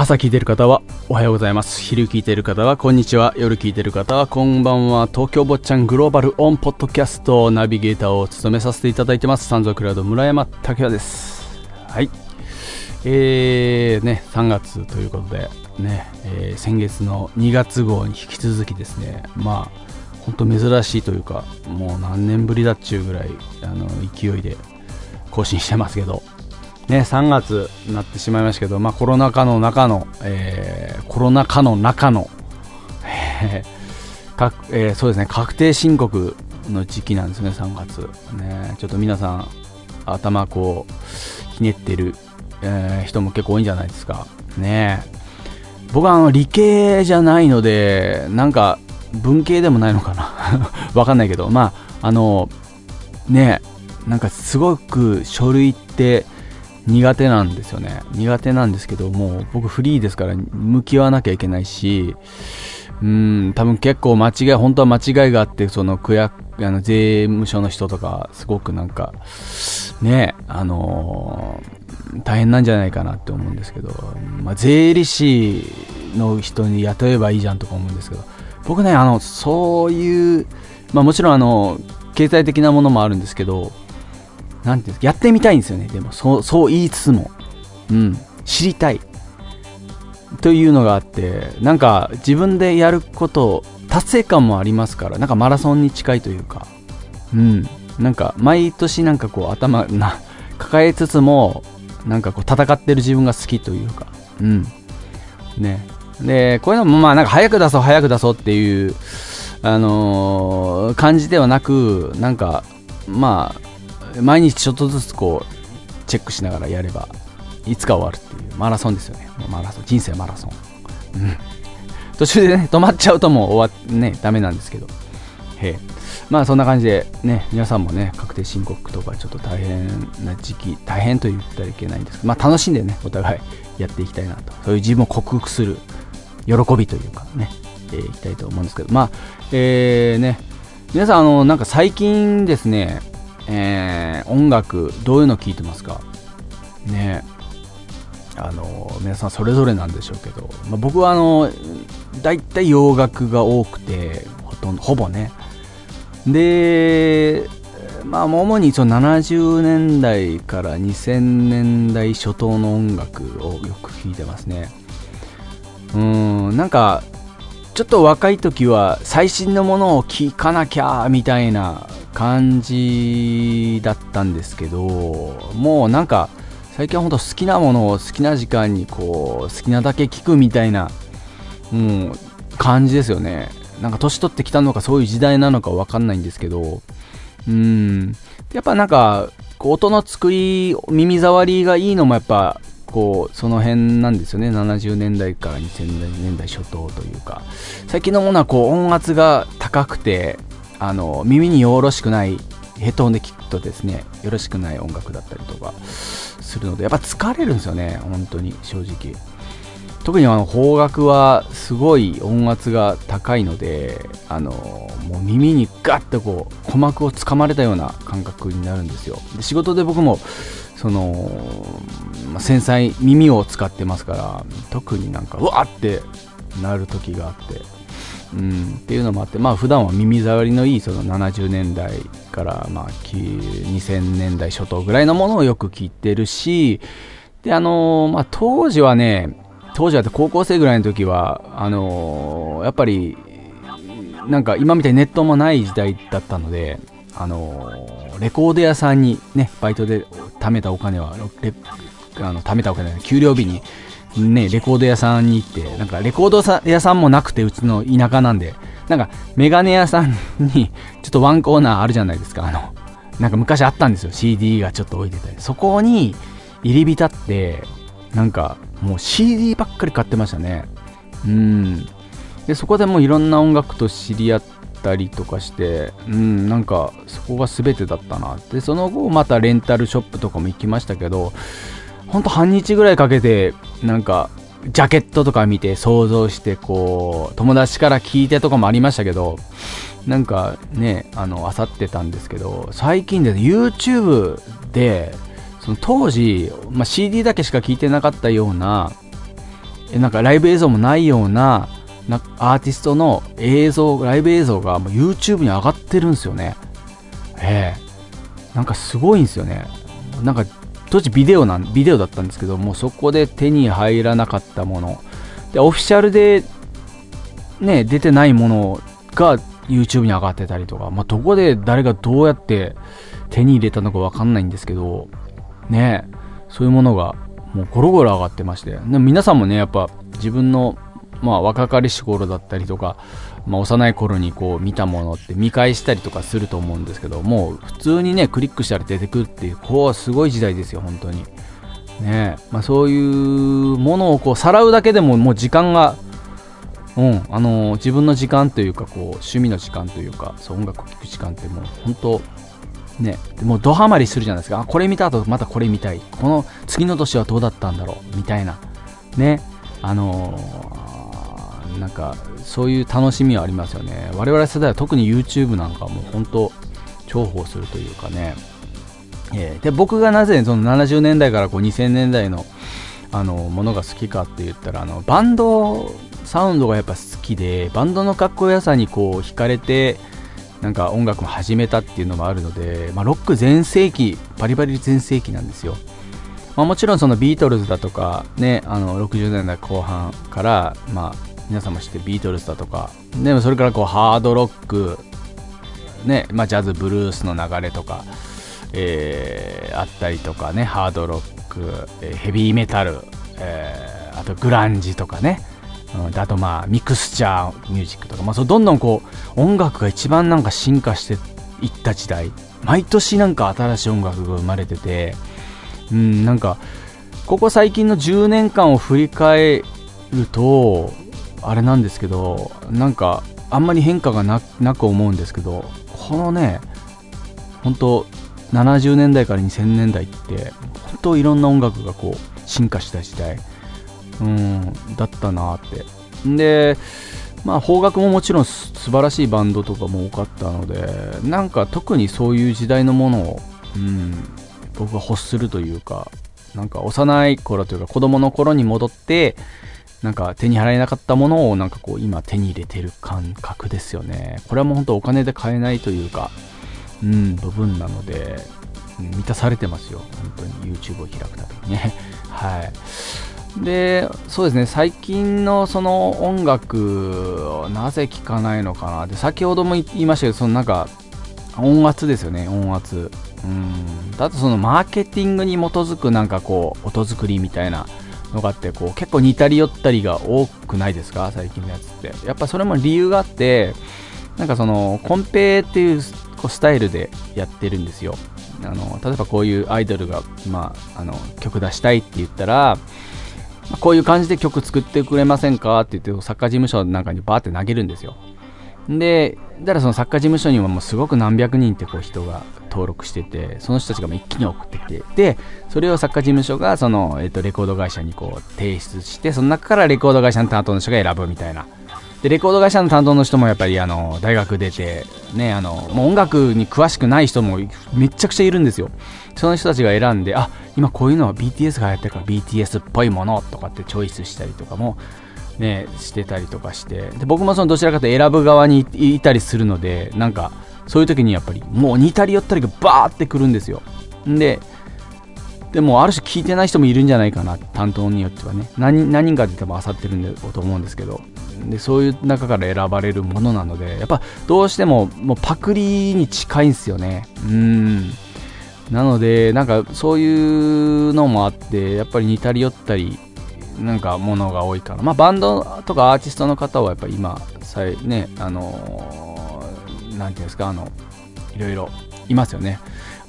朝聞いてる方はおはようございます。昼聞いてる方はこんにちは。夜聞いてる方はこんばんは。東京坊ちゃんグローバルオンポッドキャストナビゲーターを務めさせていただいてます。三蔵クラウド村山武也です。はい。えーね3月ということでね、えー先月の2月号に引き続きですね。まあ本当珍しいというかもう何年ぶりだっちゅうぐらいあの勢いで更新してますけど。ね、3月になってしまいましたけど、まあ、コロナ禍の中の、えーコロナ禍の中の、えーえーそうですね、確定申告の時期なんですね、3月。ね、ちょっと皆さん、頭こう、ひねってる、えー人も結構多いんじゃないですか。ね僕はあの理系じゃないので、なんか文系でもないのかな。わかんないけど、まあ、あの、ねなんかすごく書類って、苦手なんですよね。苦手なんですけどもう僕フリーですから向き合わなきゃいけないしうん多分結構間違い本当は間違いがあってその区役あの税務署の人とかすごくなんかねあのー大変なんじゃないかなって思うんですけど、まあ、税理士の人に雇えばいいじゃんとか思うんですけど僕ねあのそういう、まあ、もちろんあの経済的なものもあるんですけどなんていうやってみたいんですよね。でも、そう、そう言いつつも。うん。知りたい。というのがあって、なんか自分でやること、達成感もありますから、なんかマラソンに近いというか。うん。なんか、毎年なんかこう頭な、抱えつつも、なんかこう戦ってる自分が好きというか。うん。ね。で、こういうのもまあなんか早く出そう早く出そうっていう、あのー感じではなく、なんか、まあ、毎日ちょっとずつこうチェックしながらやればいつか終わるっていうマラソンですよね。マラソン。人生マラソン、うん、途中でね止まっちゃうともう終わねダメなんですけど。へえ。まあそんな感じでね皆さんもね確定申告とかちょっと大変な時期大変と言ったらいけないんですけどまあ楽しんでねお互いやっていきたいなと。そういう自分を克服する喜びというかね、えーいきたいと思うんですけど。まあえー、ね皆さんあのなんか最近ですねえー音楽どういうの聴いてますか？ねあの皆さんそれぞれなんでしょうけど、まあ、僕はあの大体洋楽が多くてほとんどほぼね。でまあ主にその70年代から2000年代初頭の音楽をよく聴いてますね。うんなんかちょっと若い時は最新のものを聴かなきゃみたいな感じだったんですけどもうなんか最近は本当好きなものを好きな時間にこう好きなだけ聴くみたいなもう感じですよね。なんか年取ってきたのかそういう時代なのかわかんないんですけどうん。やっぱなんか音の作り耳障りがいいのもやっぱこうその辺なんですよね。70年代から2000年代初頭というか。最近のものはこう音圧が高くてあの耳によろしくないヘッドホンで聞くとですねよろしくない音楽だったりとかするのでやっぱ疲れるんですよね本当に正直。特にあの邦楽はすごい音圧が高いのであのもう耳にガッとこう鼓膜をつかまれたような感覚になるんですよ。で仕事で僕もその、ま繊細耳を使ってますから特になんかうわってなる時があって。うん、っていうのもあって、まあ普段は耳障りのいいその70年代からまあ2000年代初頭ぐらいのものをよく聞いてるし、で、あのーまあ当時はね、当時は高校生ぐらいの時は、あのーやっぱり、なんか今みたいにネットもない時代だったので、あのーレコード屋さんにね、バイトで貯めたお金は、あの貯めたお金は給料日にね、レコード屋さんに行って、なんかレコード屋さんもなくて、うちの田舎なんで、なんかメガネ屋さんに、ちょっとワンコーナーあるじゃないですか、あの、なんか昔あったんですよ、CD がちょっと置いてて。そこに入り浸って、なんかもう CD ばっかり買ってましたね。うん。で、そこでもういろんな音楽と知り合ったりとかして、うん、なんかそこが全てだったな。で、その後またレンタルショップとかも行きましたけど、ほんと半日ぐらいかけてなんかジャケットとか見て想像してこう友達から聞いてとかもありましたけどなんかねあの漁ってたんですけど最近で YouTube でその当時、まあ、CD だけしか聞いてなかったようななんかライブ映像もないようななアーティストの映像ライブ映像がもう YouTube に上がってるんですよね。ええ。なんかすごいんですよね。なんか当時ビデオなんビデオだったんですけどもそこで手に入らなかったもの。でオフィシャルでね出てないものが YouTube に上がってたりとか、まあ、どこで誰がどうやって手に入れたのかわかんないんですけどねそういうものがもうゴロゴロ上がってまして。で皆さんもねやっぱ自分のまあ若かりし頃だったりとか、まあ、幼い頃にこう見たものって見返したりとかすると思うんですけどもう普通にねクリックしたら出てくるっていうこうすごい時代ですよ本当に。ねまあ、そういうものをこうさらうだけでももう時間がうん。あのー、自分の時間というかこう趣味の時間というかそう音楽を聴く時間ってもう本当ねもうドハマりするじゃないですか。あこれ見た後またこれ見たい。この次の年はどうだったんだろう。みたいな。ね。あのー、なんかそういう楽しみはありますよね。我々世代は特に YouTube なんかも本当重宝するというかね、えー、で僕がなぜその70年代からこう2000年代のあのものが好きかって言ったらあのバンドサウンドがやっぱ好きでバンドのかっこよさにこう惹かれてなんか音楽も始めたっていうのもあるので、まあ、ロック全盛期バリバリ全盛期なんですよ、まあ、もちろんそのビートルズだとかねあの60年代後半からまあ皆さんも知ってビートルズだとかでもそれからこうハードロックねまあ、ジャズブルースの流れとか、えー、あったりとかねハードロック、えー、ヘビーメタル、えー、あとグランジとかねうん、あとまあミクスチャーミュージックとか、まあ、そうどんどんこう音楽が一番なんか進化していった時代毎年なんか新しい音楽が生まれてて、うん、なんかここ最近の10年間を振り返るとあれなんですけどなんかあんまり変化がなく思うんですけどこのね本当70年代から2000年代って本当いろんな音楽がこう進化した時代うん、だったなって。でまあ邦楽ももちろん素晴らしいバンドとかも多かったのでなんか特にそういう時代のものを、うん、僕は欲するというかなんか幼い頃というか子供の頃に戻ってなんか手に入らなかったものをなんかこう今手に入れてる感覚ですよね。これはもう本当お金で買えないというかうん部分なので、うん、満たされてますよ。本当に。YouTube を開くためにね。はい。でそうですね。最近のその音楽をなぜ聴かないのかな。で先ほども言いましたけどそのなんか音圧ですよね。音圧。うん。だとそのマーケティングに基づくなんかこう音作りみたいなのがあってこう結構似たり寄ったりが多くないですか？最近のやつって。やっぱそれも理由があってなんかそのコンペっていうこうスタイルでやってるんですよ。あの例えばこういうアイドルが、まあ、あの曲出したいって言ったらこういう感じで曲作ってくれませんか？って言って作家事務所なんかにバーって投げるんですよ。で、だからその作家事務所にはもうすごく何百人ってこう人が登録してて、その人たちがもう一気に送ってきて、で、それを作家事務所がその、えっと、レコード会社にこう提出して、その中からレコード会社の担当の人が選ぶみたいな。で、レコード会社の担当の人もやっぱりあの、大学出て、ね、あの、もう音楽に詳しくない人もめちゃくちゃいるんですよ。その人たちが選んで、あ、今こういうのは BTS がやってるから BTS っぽいものとかってチョイスしたりとかも、ね、してたりとかして。で僕もそのどちらかというと選ぶ側にいたりするのでなんかそういう時にやっぱりもう似たり寄ったりがバーってくるんですよ。ででもある種聞いてない人もいるんじゃないかな担当によってはね。何何人かで多分漁ってるんだと思うんですけど。でそういう中から選ばれるものなのでやっぱどうしてももうパクリに近いんですよね。うん。なので、なんかそういうのもあって、やっぱり似たり寄ったり、なんかものが多いかな。まあバンドとかアーティストの方はやっぱ今、さえね、あのー、なんていうんですか、あの、いろいろいますよね。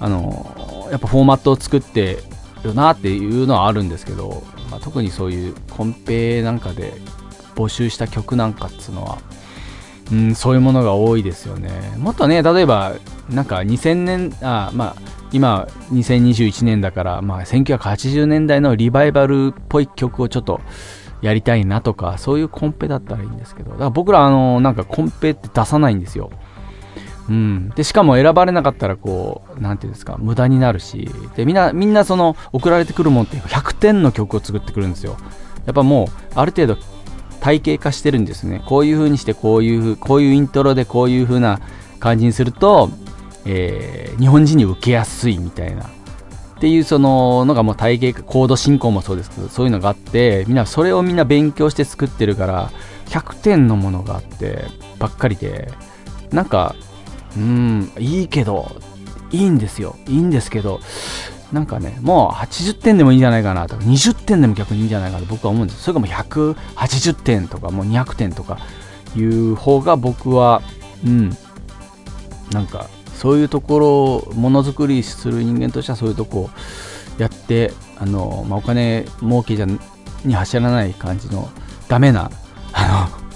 あのー、やっぱフォーマットを作ってるなっていうのはあるんですけど、まあ、特にそういうコンペなんかで募集した曲なんかっつうのは、うん、そういうものが多いですよね。もっとね、例えば、なんか2000年、あまあ、今2021年だから、まあ、1980年代のリバイバルっぽい曲をちょっとやりたいなとかそういうコンペだったらいいんですけど。だから僕らあのなんかコンペって出さないんですよ。うん、でしかも選ばれなかったらこうなんていうんですか無駄になるし。でみんなみんなその送られてくるもんって100点の曲を作ってくるんですよ。やっぱもうある程度体系化してるんですね。こういう風にしてこういうこういうイントロでこういう風な感じにすると、えー、日本人に受けやすいみたいな。っていうそののがもう体系コード進行もそうですけどそういうのがあってみんなそれをみんな勉強して作ってるから100点のものがあってばっかりでなんかうんいいけどいいんですよ。いいんですけどなんかねもう80点でもいいんじゃないかなと。か20点でも逆にいいんじゃないかなと。僕は思うんですそれかもう180点とかもう200点とかいう方が僕はうんなんかそういうところをものづくりする人間としてはそういうとこをやってあの、まあ、お金儲けじゃに走らない感じのダメなあの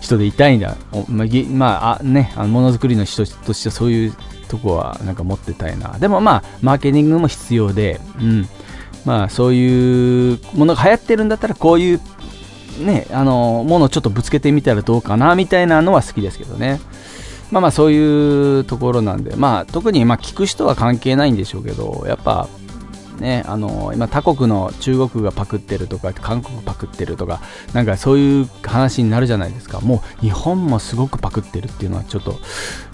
人でいたいんだ。まあ、まあ、ねあのものづくりの人としてはそういうとこはなんか持ってたいな。でもまあマーケティングも必要で、うん。まあ、そういうものが流行ってるんだったらこういうねあのものをちょっとぶつけてみたらどうかなみたいなのは好きですけどね。まあまあそういうところなんで、まあ特にまあ聞く人は関係ないんでしょうけど、やっぱね、あの今他国の中国がパクってるとか韓国パクってるとかなんかそういう話になるじゃないですか。もう日本もすごくパクってるっていうのはちょっと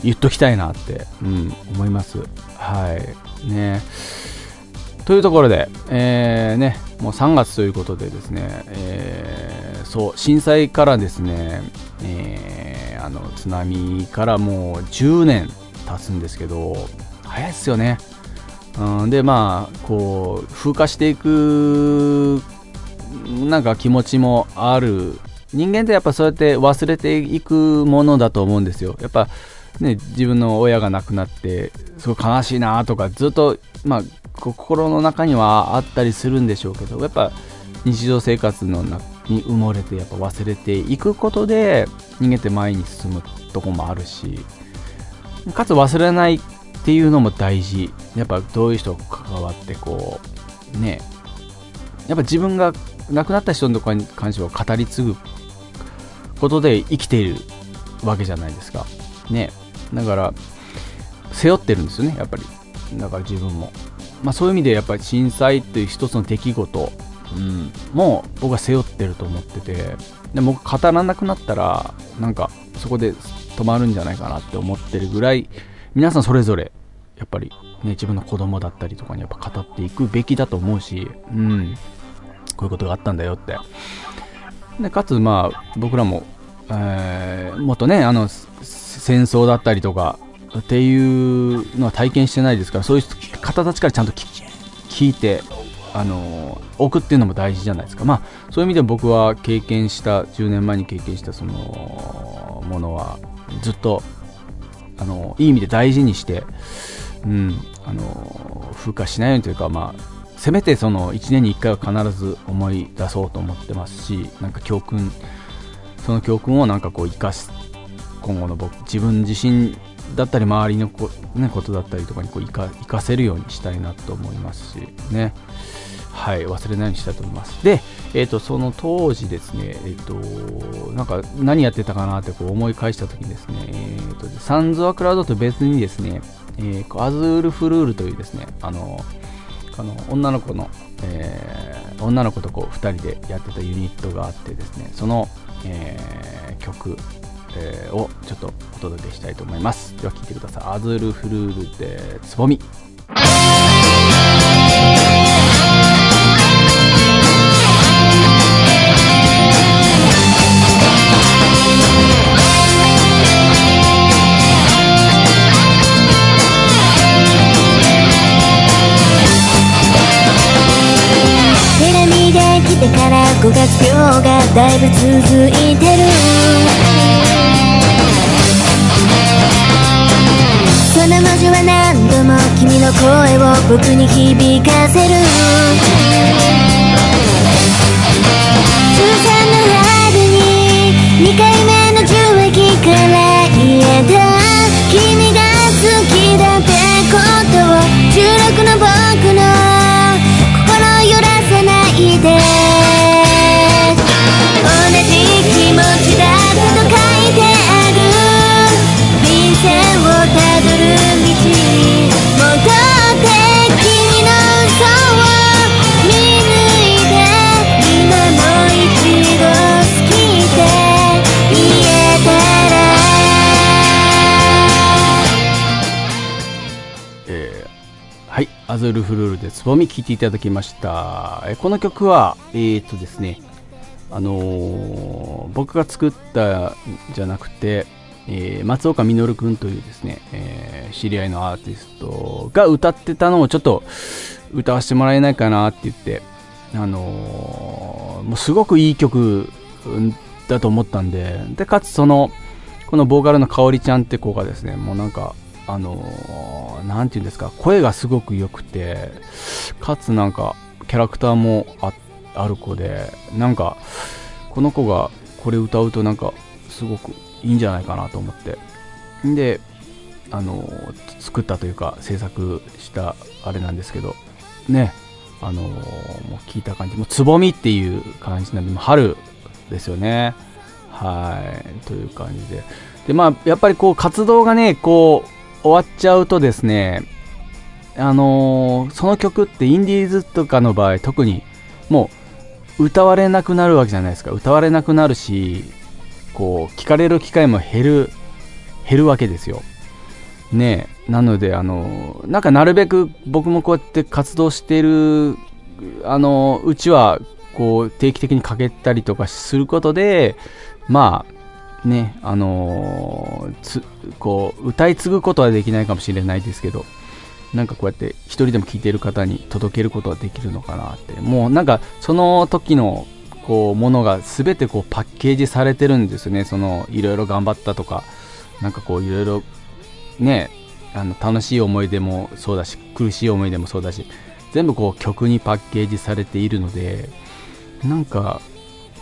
言っときたいなって、うん、思います。はい。ね。というところで、えー、ね、もう3月ということでですね、えー、そう震災からですね、えー、あの津波からもう10年経つんですけど早いですよね、うん、でまあこう風化していくなんか気持ちもある。人間ってやっぱそうやって忘れていくものだと思うんですよ。やっぱね自分の親が亡くなってすごい悲しいなとかずっとまあ心の中にはあったりするんでしょうけどやっぱ日常生活の中に埋もれてやっぱ忘れていくことで人間って前に進むとこもあるしかつ忘れないっていうのも大事。やっぱどういう人と関わってこうねやっぱ自分が亡くなった人のとこに関しては語り継ぐことで生きているわけじゃないですか。ね。だから背負ってるんですよねやっぱり。だから自分も。まあそういう意味でやっぱり震災っていう一つの出来事うん、もう僕は背負ってると思っててで僕語らなくなったらなんかそこで止まるんじゃないかなって思ってるぐらい皆さんそれぞれやっぱり、ね、自分の子供だったりとかにやっぱ語っていくべきだと思うし、うん、こういうことがあったんだよって。でかつまあ僕らも、えー、もっとねあの戦争だったりとかっていうのは体験してないですからそういう方たちからちゃんと聞いてあの置くっていうのも大事じゃないですか、まあ、そういう意味で僕は経験した10年前に経験したそのものはずっとあのいい意味で大事にして、うん、あの風化しないようにというか、まあ、せめてその1年に1回は必ず思い出そうと思ってますしなんか教訓その教訓をなんかこう生かす今後の僕自分自身だったり周りのこ,、ね、ことだったりとかにこう生か生かせるようにしたいなと思いますしね。はい、忘れないようにしたいと思います。で、えーと、その当時ですね、えーと、なんか何やってたかなってこう思い返したときにですね、えーと、サンズワクラウドと別にですね、えー、アズールフルールというですね、あのあの女の子の、えー、女の子とこう2人でやってたユニットがあってですね、その、えー、曲、えー、をちょっとお届けしたいと思います。では聴いてください。アズールフルールでつぼみ。から5月病がだいぶ続いてる。その文字は何度も君の声を僕に響かせる。通算の春に2回目の樹液から言えた。君が好きだってことを16の僕の心揺らさないで。アズルフルールでつぼみ聴いていただきました。えこの曲は、えー、とですね、あのー僕が作ったじゃなくて、えー松岡実くんというですね、えー知り合いのアーティストが歌ってたのをちょっと歌わせてもらえないかなって言って、あのーもうすごくいい曲うんだと思ったんで、で、かつその、このボーカルのかおりちゃんって子がですね、もうなんか、あのーなんていうんですか、声がすごく良くて、かつなんか、キャラクターもあある子で、なんか、この子がこれ歌うとなんか、すごくいいんじゃないかなと思って。んで、あのー作ったというか、制作したあれなんですけど、ね、あのーもう聞いた感じ、もうつぼみっていう感じなんで、もう春ですよね。はい、という感じで。で、まあ、やっぱりこう、活動がね、こう、終わっちゃうとですね、あのーその曲ってインディーズとかの場合、特にもう歌われなくなるわけじゃないですか。歌われなくなるし、こう、聞かれる機会も減る、減るわけですよ。ねえなので、あのーなんかなるべく僕もこうやって活動してる、あのーうちは、こう、定期的にかけたりとかすることで、まあ、ね、あのーつ、こう、歌い継ぐことはできないかもしれないですけど、なんかこうやって一人でも聴いてる方に届けることはできるのかなって。もうなんか、その時の、こう、ものが全てこう、パッケージされてるんですよね。その、いろいろ頑張ったとか、なんかこう、いろいろ、ね、あの、楽しい思い出もそうだし、苦しい思い出もそうだし、全部こう、曲にパッケージされているので、なんか、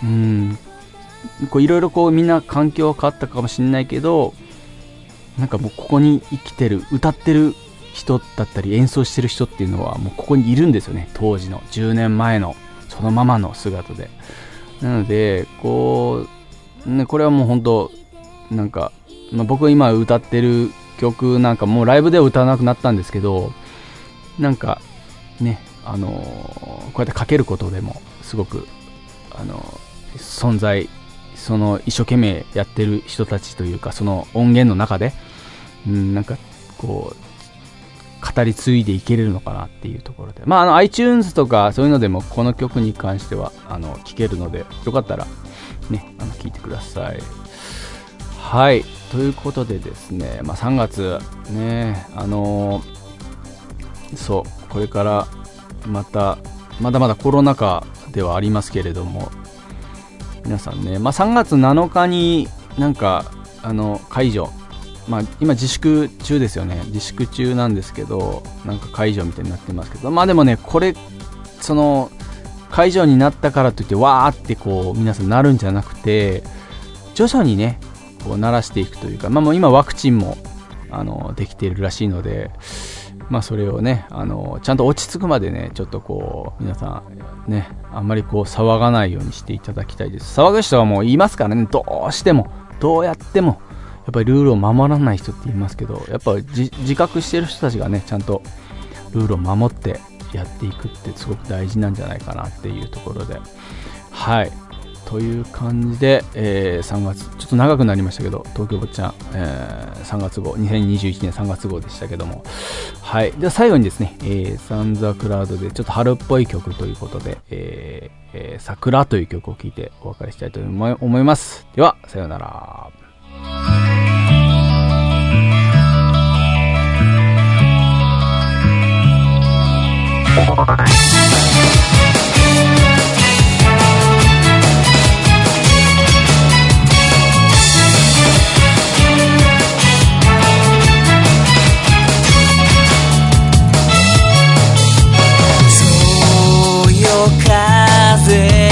うん、こういろいろこうみんな環境は変わったかもしれないけど、なんかもうここに生きてる、歌ってる人だったり演奏してる人っていうのはもうここにいるんですよね。当時の10年前のそのままの姿で。なので、こう、ね、これはもう本当なんか、まあ、僕が今歌ってる曲なんかもうライブでは歌わなくなったんですけど、なんかね、あのこうやってかけることでもすごく、あの存在、その一生懸命やってる人たちというか、その音源の中で、うん、なんかこう、語り継いでいけれるのかなっていうところで。まあ、あの、iTunes とかそういうのでもこの曲に関しては、あの、聴けるので、よかったら、ね、あの、聴いてください。はい。ということでですね、まあ、3月、ね、あのそう、これから、また、まだまだコロナ禍ではありますけれども、皆さんね、まあ、3月7日になんか、あの、解除、まあ、今自粛中ですよね。自粛中なんですけど、なんか解除みたいになってますけど、まあでもね、これ、その、解除になったからといって、わーってこう、皆さんなるんじゃなくて、徐々にね、こう、慣らしていくというか、まあもう今ワクチンも、あの、できているらしいので、まあそれをね、あの、ちゃんと落ち着くまでね、ちょっとこう、皆さん、ね、あんまりこう騒がないようにしていただきたいです。騒ぐ人はもういますからね、どうしても、どうやっても、やっぱりルールを守らない人って言いますけど、やっぱ自覚してる人たちがね、ちゃんとルールを守ってやっていくってすごく大事なんじゃないかなっていうところで、はい。という感じで、えー3月、ちょっと長くなりましたけど、東京坊ちゃん、えー3月号、2021年3月号でしたけども、はい。では最後にですね、えーサンザクラウドでちょっと春っぽい曲ということで、えーえー桜という曲を聴いてお別れしたいと思います。では、さようなら。そ風